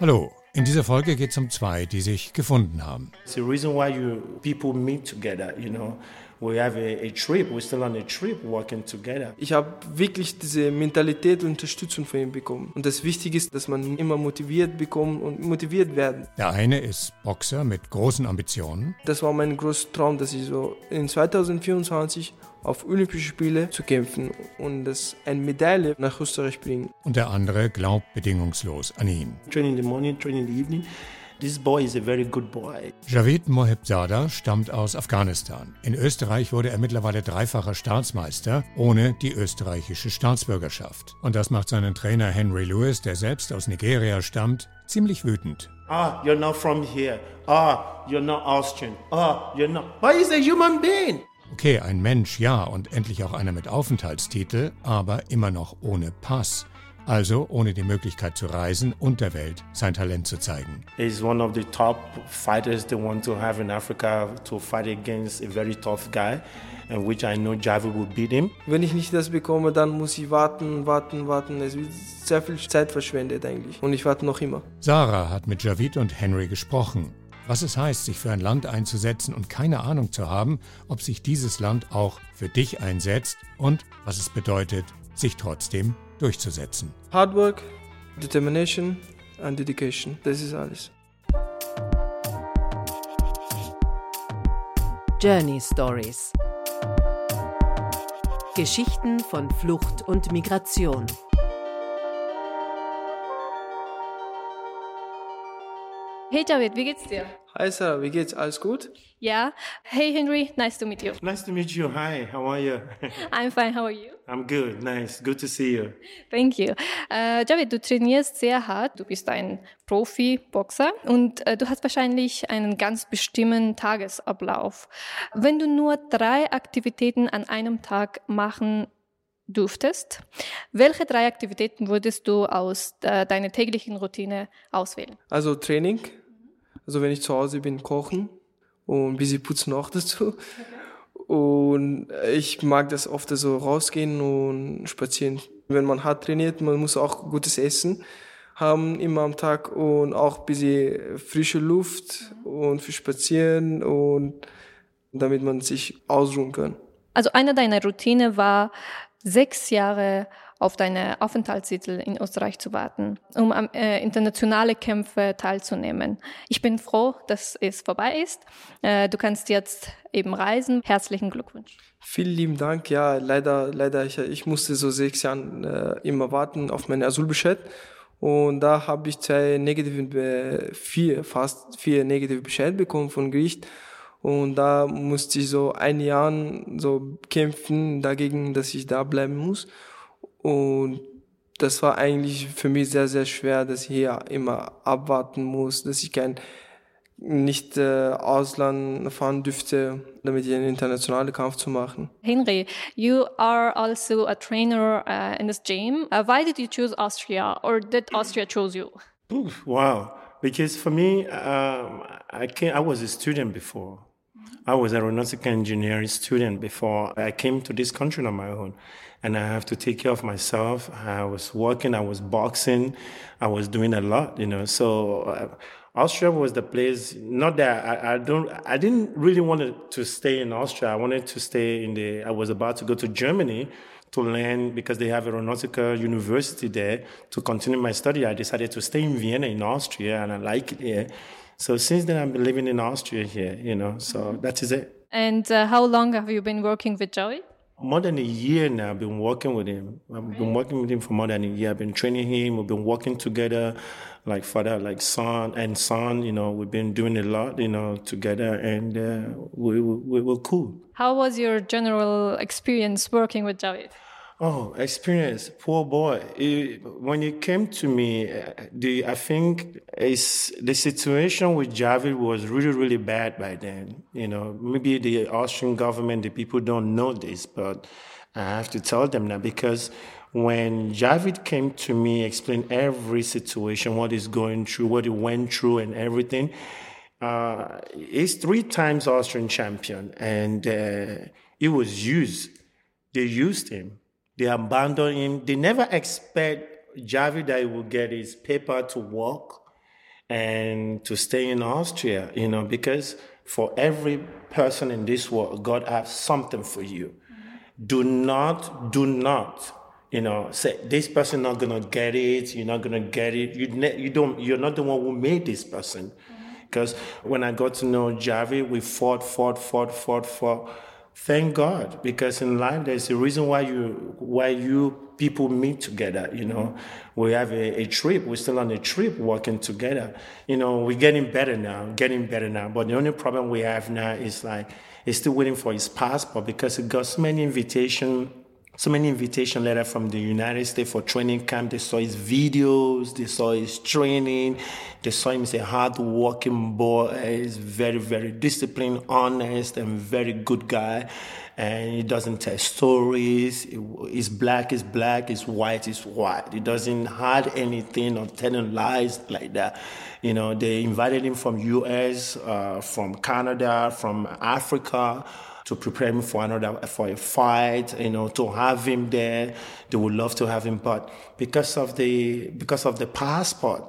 Hallo, in dieser Folge geht es um zwei, die sich gefunden haben. It's the reason why you people meet together, you know. We have a, a trip, we're still on a trip working together. Ich habe wirklich diese Mentalität und Unterstützung von ihm bekommen. Und das Wichtige ist, dass man immer motiviert bekommt und motiviert werden. Der eine ist Boxer mit großen Ambitionen. Das war mein großer Traum, dass ich so in 2024 auf Olympische Spiele zu kämpfen und das eine Medaille nach Österreich bringen. Und der andere glaubt bedingungslos an ihn. Training in the morning, training in the evening. This boy is a very good boy. Javid Mohebzada stammt aus Afghanistan. In Österreich wurde er mittlerweile dreifacher Staatsmeister ohne die österreichische Staatsbürgerschaft. Und das macht seinen Trainer Henry Lewis, der selbst aus Nigeria stammt, ziemlich wütend. Ah, you're not from here. Ah, you're not Austrian. Ah, you're not. But he's a human being. Okay, ein Mensch, ja, und endlich auch einer mit Aufenthaltstitel, aber immer noch ohne Pass. Also ohne die Möglichkeit zu reisen und der Welt sein Talent zu zeigen. He's one of the top fighters they want to have in Africa to fight against a very tough guy, and which I know Javi will beat him. Wenn ich nicht das bekomme, dann muss ich warten, warten, warten. Es wird sehr viel Zeit verschwendet eigentlich. Und ich warte noch immer. Sarah hat mit Javid und Henry gesprochen. Was es heißt, sich für ein Land einzusetzen und keine Ahnung zu haben, ob sich dieses Land auch für dich einsetzt und was es bedeutet, sich trotzdem durchzusetzen. Hard work, determination and dedication. Das ist alles. Journey Stories. Geschichten von Flucht und Migration. Hey Javid, wie geht's dir? Hi Sarah, wie geht's? Alles gut? Ja. Hey Henry, nice to meet you. Nice to meet you. Hi, how are you? I'm fine, how are you? I'm good. Nice. Good to see you. Thank you. Äh, Javid, du trainierst sehr hart, du bist ein Profi-Boxer und äh, du hast wahrscheinlich einen ganz bestimmten Tagesablauf. Wenn du nur drei Aktivitäten an einem Tag machen dürftest, welche drei Aktivitäten würdest du aus äh, deiner täglichen Routine auswählen? Also Training, also wenn ich zu Hause bin, kochen und ein bisschen putzen auch dazu. Und ich mag das oft so rausgehen und spazieren. Wenn man hart trainiert, man muss auch gutes Essen haben immer am Tag und auch ein bisschen frische Luft und für Spazieren und damit man sich ausruhen kann. Also eine deiner Routine war, sechs Jahre auf deine Aufenthaltstitel in Österreich zu warten, um am äh, internationale Kämpfe teilzunehmen. Ich bin froh, dass es vorbei ist. Äh, du kannst jetzt eben reisen. Herzlichen Glückwunsch. Vielen lieben Dank. Ja, leider, leider, ich, ich musste so sechs Jahre äh, immer warten auf meinen Asylbescheid. Und da habe ich zwei negative, Be- vier, fast vier negative Bescheid bekommen von Gericht. Und da musste ich so ein Jahr so kämpfen dagegen, dass ich da bleiben muss. Und das war eigentlich für mich sehr, sehr schwer, dass ich hier immer abwarten muss, dass ich kein nicht äh, Ausland fahren dürfte, damit ich einen internationalen Kampf zu machen. Henry, you are also a trainer uh, in this gym. Uh, why did you choose Austria, or did Austria choose you? Oof, wow. Because for me, um, I came, I was a student before. I was aeronautical engineering student before I came to this country on my own. And I have to take care of myself. I was working, I was boxing, I was doing a lot, you know. So uh, Austria was the place, not that I, I don't, I didn't really want to stay in Austria. I wanted to stay in the, I was about to go to Germany to learn because they have aeronautical university there to continue my study. I decided to stay in Vienna in Austria and I like it here. So since then I've been living in Austria here, you know, so that is it. And uh, how long have you been working with Joey? More than a year now, I've been working with him. I've been working with him for more than a year. I've been training him. We've been working together, like father, like son and son. You know, we've been doing a lot, you know, together, and uh, we, we we're cool. How was your general experience working with Joey? Oh, experience, poor boy. When it came to me, the I think it's, the situation with Javid was really, really bad by then. You know, maybe the Austrian government, the people don't know this, but I have to tell them now because when Javid came to me, explained every situation, what he's going through, what he went through, and everything. Uh, he's three times Austrian champion, and uh, he was used. They used him. They abandon him. They never expect Javi that he will get his paper to work. and to stay in Austria, you know, because for every person in this world, God has something for you. Do not, do not, you know, say this person not gonna get it. You're not gonna get it. You, ne- you don't. You're not the one who made this person. Because when I got to know Javi, we fought, fought, fought, fought, fought. Thank God, because in life there's a reason why you why you people meet together. You know, we have a, a trip. We're still on a trip, working together. You know, we're getting better now, getting better now. But the only problem we have now is like he's still waiting for his passport because he got so many invitation so many invitation letter from the United States for training camp. They saw his videos, they saw his training, they saw him as a hard working boy. He's very, very disciplined, honest, and very good guy. And he doesn't tell stories. He's black he's black, he's white he's white. He doesn't hide anything or telling lies like that. You know, they invited him from US, uh, from Canada, from Africa to prepare him for another for a fight, you know, to have him there. They would love to have him, but because of the because of the passport,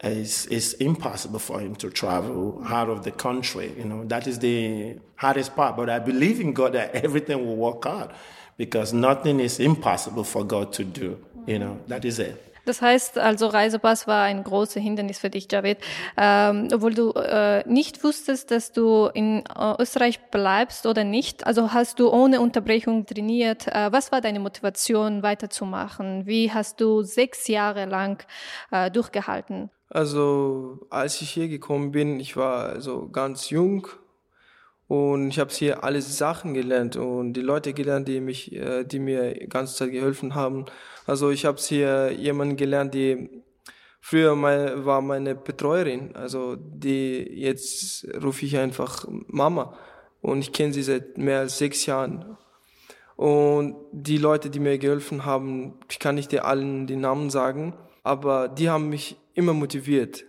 it's, it's impossible for him to travel out of the country. You know, that is the hardest part. But I believe in God that everything will work out because nothing is impossible for God to do. You know, that is it. Das heißt also, Reisepass war ein großes Hindernis für dich, Javid. Ähm, obwohl du äh, nicht wusstest, dass du in äh, Österreich bleibst oder nicht. Also hast du ohne Unterbrechung trainiert. Äh, was war deine Motivation, weiterzumachen? Wie hast du sechs Jahre lang äh, durchgehalten? Also als ich hier gekommen bin, ich war also ganz jung und ich habe hier alle Sachen gelernt und die Leute gelernt, die mich, äh, die mir die ganze Zeit geholfen haben. Also ich habe hier jemanden gelernt, die früher mal war meine Betreuerin, also die jetzt rufe ich einfach Mama und ich kenne sie seit mehr als sechs Jahren. Und die Leute, die mir geholfen haben, ich kann nicht dir allen die Namen sagen, aber die haben mich immer motiviert.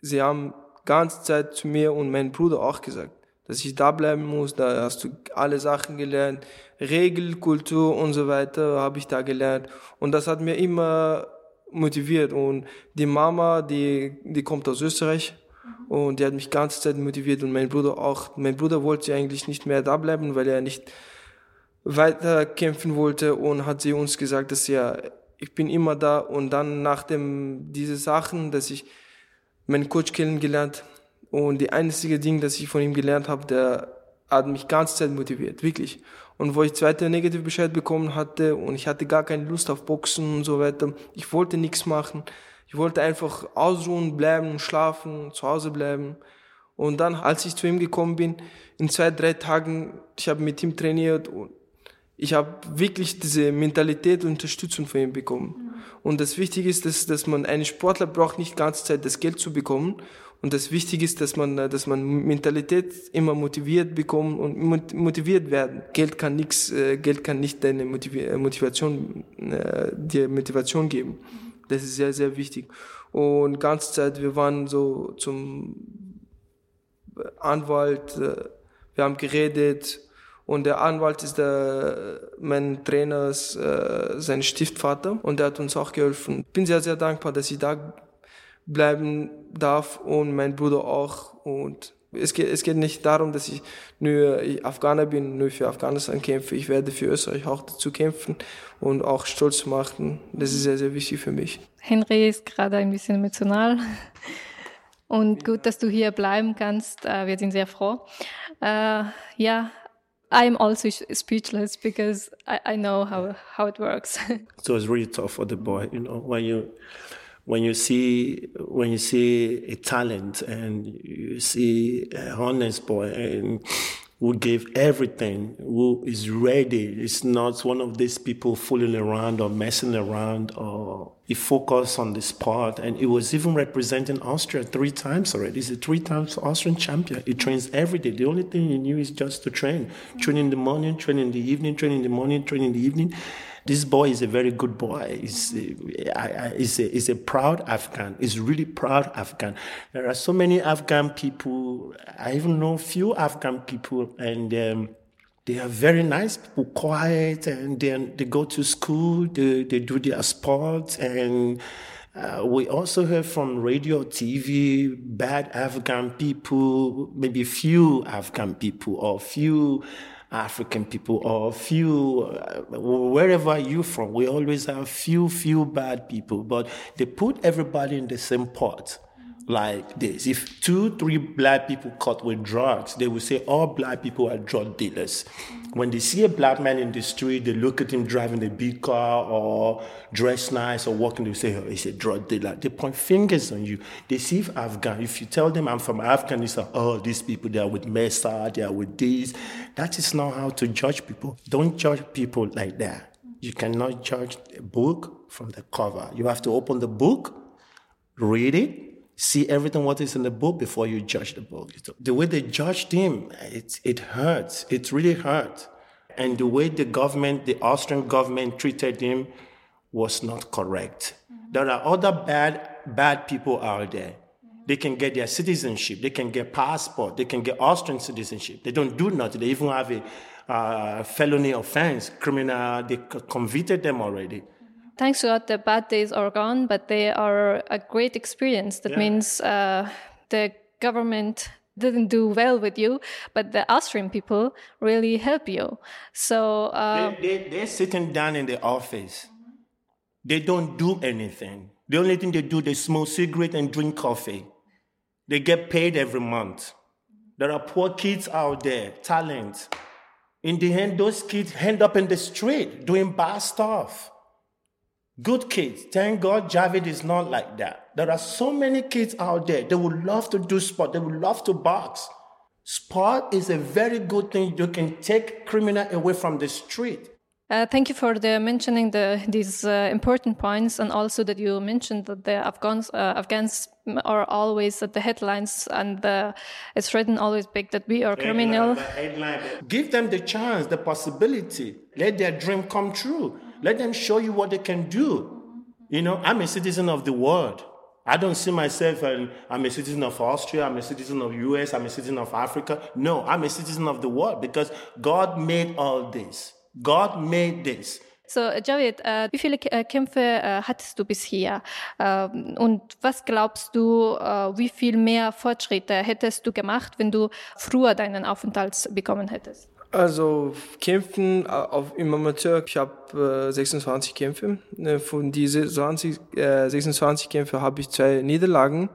Sie haben ganze Zeit zu mir und meinem Bruder auch gesagt, dass ich da bleiben muss, da hast du alle Sachen gelernt, Regel, Kultur und so weiter habe ich da gelernt. Und das hat mir immer motiviert. Und die Mama, die, die kommt aus Österreich und die hat mich ganze Zeit motiviert. Und mein Bruder auch. Mein Bruder wollte eigentlich nicht mehr da bleiben, weil er nicht weiter kämpfen wollte und hat sie uns gesagt, dass ja, ich bin immer da. Und dann nach dem, diese Sachen, dass ich meinen Coach kennengelernt und die einzige Ding, das ich von ihm gelernt habe, der hat mich ganze Zeit motiviert, wirklich. Und wo ich zweite Negativbescheid bekommen hatte und ich hatte gar keine Lust auf Boxen und so weiter, ich wollte nichts machen. Ich wollte einfach ausruhen, bleiben, schlafen, zu Hause bleiben. Und dann, als ich zu ihm gekommen bin, in zwei, drei Tagen, ich habe mit ihm trainiert und ich habe wirklich diese Mentalität und Unterstützung von ihm bekommen. Und das Wichtige ist, dass, dass man einen Sportler braucht nicht ganze Zeit das Geld zu bekommen. Und das Wichtige ist, dass man, dass man Mentalität immer motiviert bekommt und motiviert werden. Geld kann nichts, Geld kann nicht deine Motivation, dir Motivation geben. Das ist sehr, sehr wichtig. Und ganze Zeit, wir waren so zum Anwalt, wir haben geredet, und der Anwalt ist der, mein Trainer, äh, sein Stiftvater und der hat uns auch geholfen. Bin sehr, sehr dankbar, dass ich da bleiben darf und mein Bruder auch. Und es geht, es geht nicht darum, dass ich nur Afghaner bin, nur für Afghanistan kämpfe. Ich werde für Österreich auch dazu kämpfen und auch stolz machen. Das ist sehr, sehr wichtig für mich. Henry ist gerade ein bisschen emotional. Und gut, dass du hier bleiben kannst. Äh, wir sind sehr froh. Äh, ja, I'm also speechless because I, I know how, how it works. so it's really tough for the boy, you know, when you when you see when you see a talent and you see a honest boy and who gave everything, who is ready. It's not one of these people fooling around or messing around or he focused on the sport and he was even representing Austria three times already. He's a three times Austrian champion. He trains every day. The only thing he knew is just to train. Train in the morning, train in the evening, train in the morning, train in the evening. This boy is a very good boy. He's a, he's a, he's a proud Afghan. He's really proud Afghan. There are so many Afghan people. I even know few Afghan people, and um, they are very nice people, quiet, and then they go to school. They, they do their sports, and Uh, we also heard from radio, TV, bad Afghan people, maybe few Afghan people or few African people or few, uh, wherever you're from, we always have few, few bad people, but they put everybody in the same pot like this. If two, three black people caught with drugs, they will say all black people are drug dealers. When they see a black man in the street, they look at him driving a big car or dressed nice or walking, they say, oh, he's a drug dealer. They point fingers on you. They see if Afghan, if you tell them I'm from Afghanistan, oh, these people, they are with Mesa, they are with this. That is not how to judge people. Don't judge people like that. You cannot judge a book from the cover. You have to open the book, read it, see everything what is in the book before you judge the book. The way they judged him, it, it hurts. It really hurt. And the way the government, the Austrian government treated him was not correct. Mm-hmm. There are other bad, bad people out there. Mm-hmm. They can get their citizenship. They can get passport. They can get Austrian citizenship. They don't do nothing. They even have a uh, felony offense, criminal. They convicted them already thanks to God, the bad days are gone, but they are a great experience. That yeah. means uh, the government didn't do well with you, but the Austrian people really help you. So uh, they, they, they're sitting down in the office. They don't do anything. The only thing they do, they smoke cigarette and drink coffee. They get paid every month. There are poor kids out there, talent. In the end, those kids end up in the street doing bad stuff. Good kids. Thank God Javid is not like that. There are so many kids out there. They would love to do sport. They would love to box. Sport is a very good thing. You can take criminal away from the street. Uh, thank you for the mentioning the, these uh, important points, and also that you mentioned that the Afghans uh, Afghans are always at the headlines, and the, it's written always big that we are criminal. Headline, Give them the chance, the possibility. Let their dream come true. Let them show you what they can do. You know, I'm a citizen of the world. I don't see myself and I'm a citizen of Austria, I'm a citizen of US, I'm a citizen of Africa. No, I'm a citizen of the world because God made all this. God made this. So, uh, Javid, äh, uh, wie viele äh, Kämpfe äh, hattest du bisher? Ähm, und was glaubst du, äh, wie viel mehr Fortschritte hättest du gemacht, wenn du früher deinen Aufenthalt bekommen hättest? Also Kämpfen äh, auf, im Amateur, ich habe äh, 26 Kämpfe. Äh, von diesen 20, äh, 26 Kämpfe habe ich zwei Niederlagen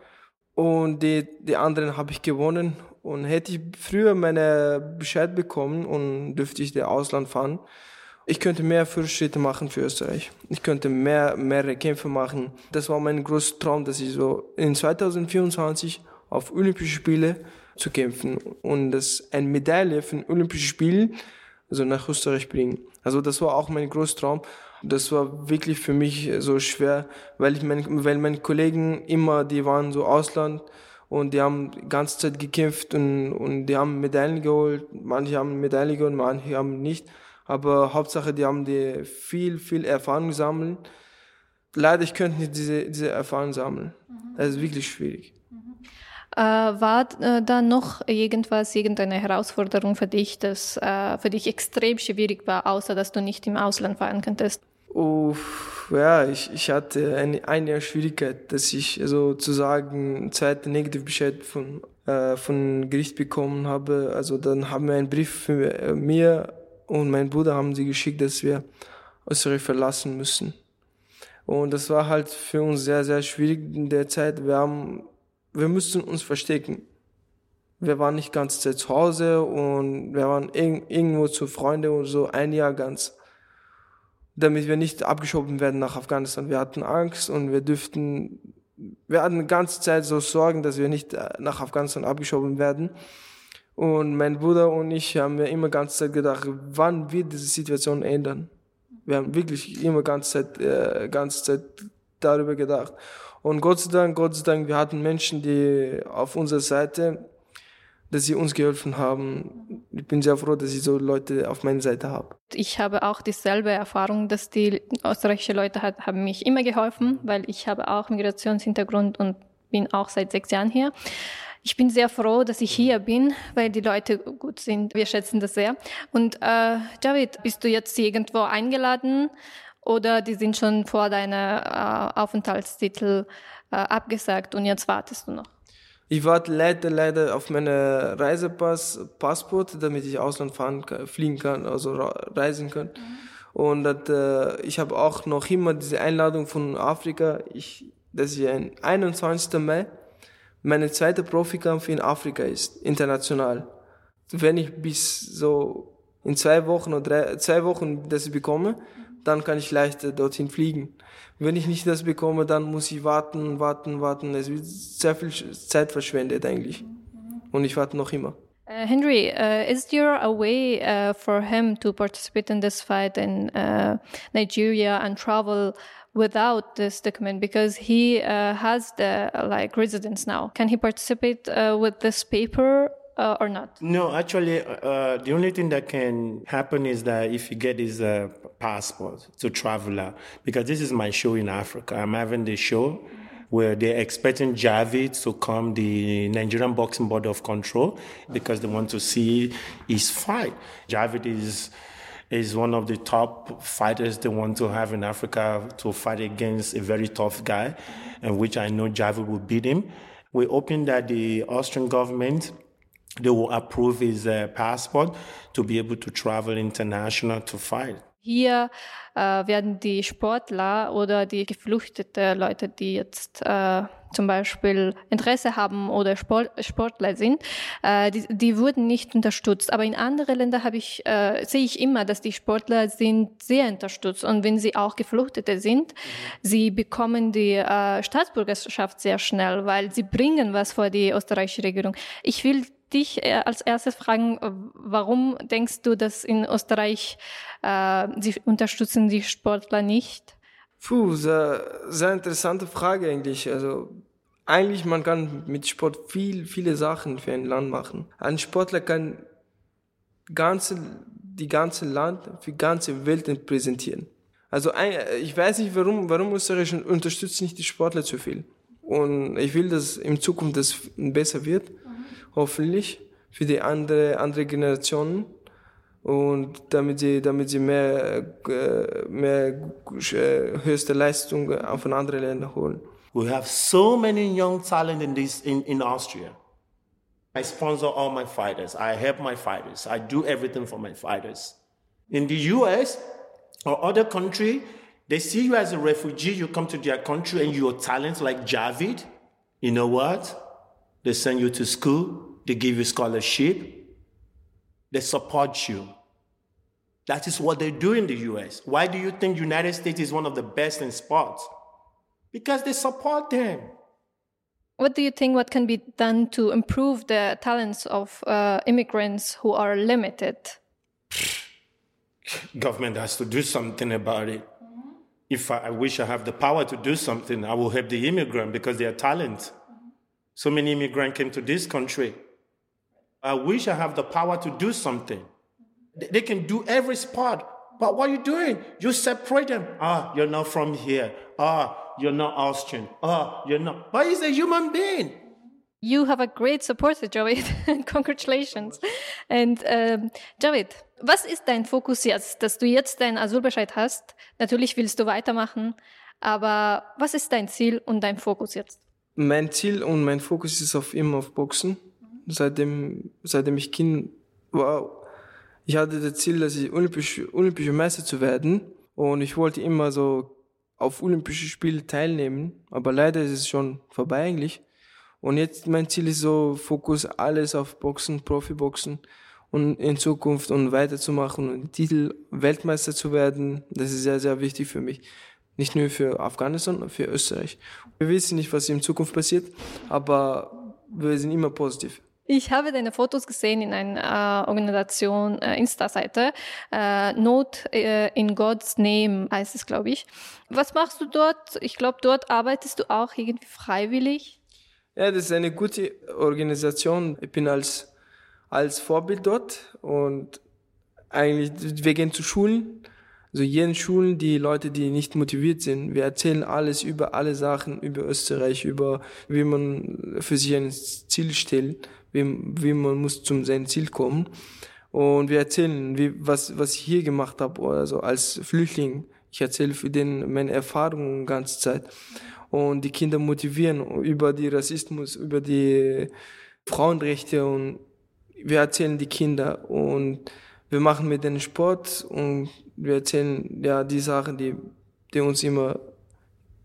und die, die anderen habe ich gewonnen. Und hätte ich früher meine Bescheid bekommen und dürfte ich der Ausland fahren, ich könnte mehr Fortschritte machen für Österreich. Ich könnte mehr, mehrere Kämpfe machen. Das war mein großer Traum, dass ich so in 2024 auf Olympische Spiele zu kämpfen und das eine Medaille für den Olympischen Spielen also nach Österreich bringen. Also das war auch mein großer Traum. Das war wirklich für mich so schwer, weil ich mein, weil meine Kollegen immer, die waren so Ausland und die haben die ganze Zeit gekämpft und, und die haben Medaillen geholt. Manche haben Medaillen geholt, manche haben nicht. Aber Hauptsache, die haben die viel, viel Erfahrung gesammelt. Leider, ich könnte nicht diese, diese Erfahrung sammeln. Das ist wirklich schwierig. Äh, war äh, da noch irgendwas, irgendeine Herausforderung für dich, das äh, für dich extrem schwierig war, außer dass du nicht im Ausland fahren könntest? Oh, ja, ich, ich hatte eine, eine Schwierigkeit, dass ich sozusagen einen zweiten Negativbescheid von, äh, von Gericht bekommen habe. Also dann haben wir einen Brief für mir und meinen Bruder haben sie geschickt, dass wir Österreich verlassen müssen. Und das war halt für uns sehr, sehr schwierig in der Zeit. Wir haben wir mussten uns verstecken. Wir waren nicht ganz Zeit zu Hause und wir waren irgendwo zu Freunden und so ein Jahr ganz, damit wir nicht abgeschoben werden nach Afghanistan. Wir hatten Angst und wir dürften, wir hatten die ganze Zeit so Sorgen, dass wir nicht äh, nach Afghanistan abgeschoben werden. Und mein Bruder und ich haben mir immer ganze Zeit gedacht, wann wird diese Situation ändern? Wir haben wirklich immer ganze Zeit, äh, ganze Zeit darüber gedacht. Und Gott sei Dank, Gott sei Dank, wir hatten Menschen, die auf unserer Seite, dass sie uns geholfen haben. Ich bin sehr froh, dass ich so Leute auf meiner Seite habe. Ich habe auch dieselbe Erfahrung, dass die österreichische Leute hat, haben mich immer geholfen, weil ich habe auch Migrationshintergrund und bin auch seit sechs Jahren hier. Ich bin sehr froh, dass ich hier bin, weil die Leute gut sind. Wir schätzen das sehr. Und äh, David, bist du jetzt irgendwo eingeladen Oder die sind schon vor deiner äh, Aufenthaltstitel äh, abgesagt und jetzt wartest du noch? Ich warte leider, leider auf meine Reisepass, Passport, damit ich Ausland fahren kann, fliegen kann, also reisen kann. Mhm. Und dat, äh, ich habe auch noch immer diese Einladung von Afrika. Ich, dass ich ein 21. Mai meine zweite Profikampf in Afrika ist, international. Wenn ich bis so in zwei Wochen oder drei, zwei Wochen das bekomme, dann kann ich leichter dorthin fliegen. Wenn ich nicht das bekomme, dann muss ich warten, warten, warten. Es wird sehr viel Zeit verschwendet eigentlich. Und ich warte noch immer. Uh, Henry, uh, is there a way uh, for him to participate in this fight in Nigeria and travel without this document because he uh, has the like residence now? Can he participate uh, with this paper uh, or not? No, actually, uh, the only thing that can happen is that if you get his uh, passport to traveler, because this is my show in Africa. I'm having the show where they're expecting Javid to come, the Nigerian Boxing Board of Control, because they want to see his fight. Javid is is one of the top fighters they want to have in Africa to fight against a very tough guy, and which I know Javid will beat him. We're hoping that the Austrian government they will approve his uh, passport to be able to travel international to fight. Hier äh, werden die Sportler oder die geflüchtete Leute, die jetzt äh, zum Beispiel Interesse haben oder Sport, Sportler sind, äh, die, die wurden nicht unterstützt. Aber in anderen Ländern habe ich, äh, sehe ich immer, dass die Sportler sind sehr unterstützt. Und wenn sie auch Geflüchtete sind, sie bekommen die äh, Staatsbürgerschaft sehr schnell, weil sie bringen was vor die österreichische Regierung. Ich will dich äh, als erstes fragen, äh, warum denkst du, dass in Österreich äh, sie unterstützen die Sportler nicht? Puh, sehr, sehr interessante Frage eigentlich. Also eigentlich man kann mit Sport viel, viele Sachen für ein Land machen. Ein Sportler kann ganze, die ganze Land für ganze Welt präsentieren. Also ich weiß nicht, warum, warum Österreich unterstützt nicht die Sportler zu viel. Und ich will, dass in Zukunft das besser wird hoffentlich, für die andere, andere Generationen und damit sie, damit sie mehr, äh, mehr äh, höchste Leistung von anderen Ländern holen. We have so many young talent in this in, in Austria. I sponsor all my fighters. I help my fighters. I do everything for my fighters. In the US or other country, they see you as a refugee, you come to their country and you're talent like Javid. You know what? They send you to school. They give you scholarship. They support you. That is what they do in the US. Why do you think United States is one of the best in sports? Because they support them. What do you think what can be done to improve the talents of uh, immigrants who are limited? Government has to do something about it. If I, I wish I have the power to do something, I will help the immigrant because they are talent. So many immigrants came to this country. I wish I have the power to do something. They can do every sport. But what are you doing? You separate them. Ah, you're not from here. Ah, you're not Austrian. Ah, you're not. But he's a human being. You have a great supporter, Javid. Congratulations. And um, Javid, was ist dein Fokus jetzt, dass du jetzt deinen Asylbescheid hast? Natürlich willst du weitermachen, aber was ist dein Ziel und dein Fokus jetzt? Mein Ziel und mein Fokus ist auf immer auf Boxen. Seitdem, seitdem ich Kind war, ich hatte das Ziel, dass ich olympisch, olympische Meister zu werden. Und ich wollte immer so auf Olympische Spiele teilnehmen. Aber leider ist es schon vorbei eigentlich. Und jetzt mein Ziel ist so, Fokus alles auf Boxen, Profiboxen und in Zukunft und weiterzumachen und Titel Weltmeister zu werden. Das ist sehr, sehr wichtig für mich. Nicht nur für Afghanistan, sondern für Österreich. Wir wissen nicht, was in Zukunft passiert, aber wir sind immer positiv. Ich habe deine Fotos gesehen in einer äh, Organisation, äh, Insta-Seite. Äh, Not äh, in God's Name heißt es, glaube ich. Was machst du dort? Ich glaube, dort arbeitest du auch irgendwie freiwillig. Ja, das ist eine gute Organisation. Ich bin als, als Vorbild dort und eigentlich, wir gehen zu Schulen also jeden Schulen, die Leute, die nicht motiviert sind, wir erzählen alles über alle Sachen, über Österreich, über wie man für sich ein Ziel stellt, wie, wie man muss zum sein Ziel kommen. Und wir erzählen, wie, was, was ich hier gemacht habe, also als Flüchtling Ich erzähle für den meine Erfahrungen die ganze Zeit. Und die Kinder motivieren über die Rassismus, über die Frauenrechte und wir erzählen die Kinder und wir machen mit denen Sport und wir erzählen ja die Sachen, die, die uns immer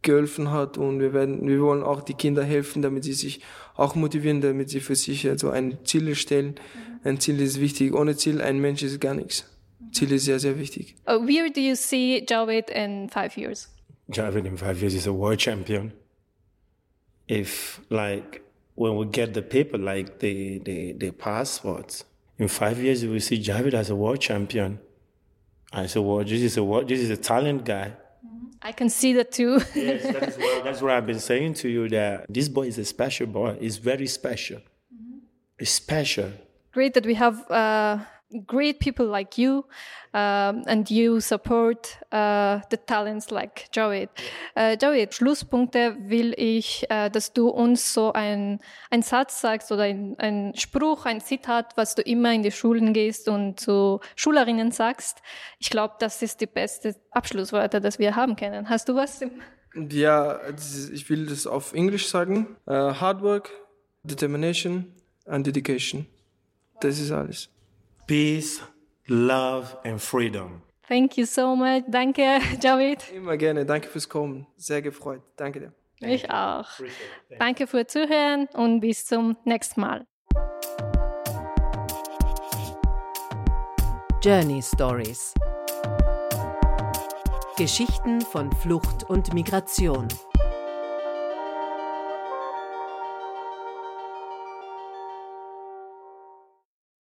geholfen hat und wir werden, wir wollen auch die Kinder helfen, damit sie sich auch motivieren, damit sie für sich also ein Ziel stellen. Ein Ziel ist wichtig. Ohne Ziel, ein Mensch ist gar nichts. Ziel ist sehr, sehr wichtig. Uh, where do you see Javed in five years? Javed in five years is a world champion. If like when we get the paper, like the the, the passports, in five years we will see Javid as a world champion. I said, well, this is a world, this is a talent guy. I can see that too. yes, that is what, that's what I've been saying to you. That this boy is a special boy. He's very special. It's special. Great that we have uh, great people like you um, and you support uh, the talents like. Äh, Javed, Schlusspunkte will ich, äh, dass du uns so ein, ein Satz sagst oder ein, ein Spruch, ein Zitat, was du immer in die Schulen gehst und zu Schülerinnen sagst. Ich glaube, das ist die beste Abschlussworte, das wir haben können. Hast du was? Ja, ich will das auf Englisch sagen. Uh, hard work, determination and dedication. Das ist alles. Peace, love and freedom. Thank you so much. Danke, Javed. Immer gerne. Danke fürs Kommen. Sehr gefreut. Danke dir. Ich auch. Danke für Zuhören und bis zum nächsten Mal. Journey Stories Geschichten von Flucht und Migration.